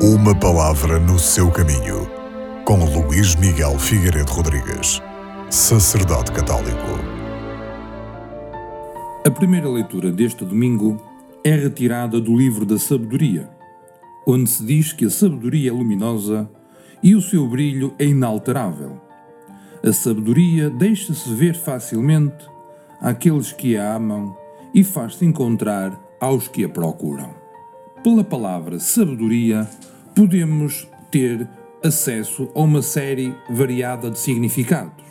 Uma palavra no seu caminho, com Luís Miguel Figueiredo Rodrigues, sacerdote católico. A primeira leitura deste domingo é retirada do livro da Sabedoria, onde se diz que a sabedoria é luminosa e o seu brilho é inalterável. A sabedoria deixa-se ver facilmente àqueles que a amam e faz-se encontrar aos que a procuram. Pela palavra sabedoria, podemos ter acesso a uma série variada de significados.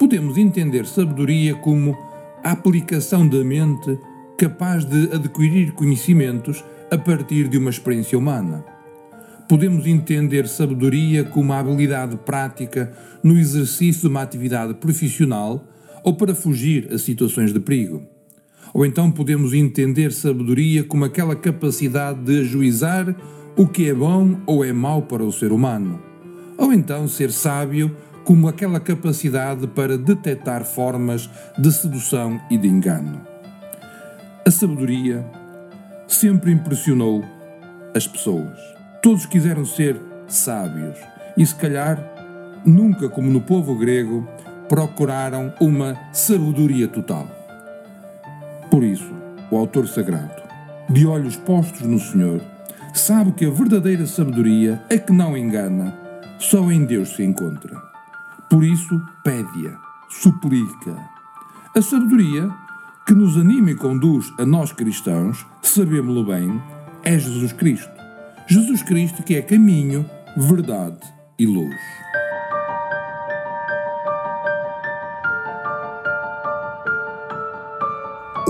Podemos entender sabedoria como a aplicação da mente capaz de adquirir conhecimentos a partir de uma experiência humana. Podemos entender sabedoria como a habilidade prática no exercício de uma atividade profissional ou para fugir a situações de perigo. Ou então podemos entender sabedoria como aquela capacidade de ajuizar o que é bom ou é mau para o ser humano. Ou então ser sábio como aquela capacidade para detectar formas de sedução e de engano. A sabedoria sempre impressionou as pessoas. Todos quiseram ser sábios e, se calhar, nunca, como no povo grego, procuraram uma sabedoria total. Por isso, o autor sagrado, de olhos postos no Senhor, sabe que a verdadeira sabedoria, a que não engana, só em Deus se encontra. Por isso, pede-a, suplica. A sabedoria que nos anima e conduz a nós cristãos, sabemos-lo bem, é Jesus Cristo. Jesus Cristo que é caminho, verdade e luz.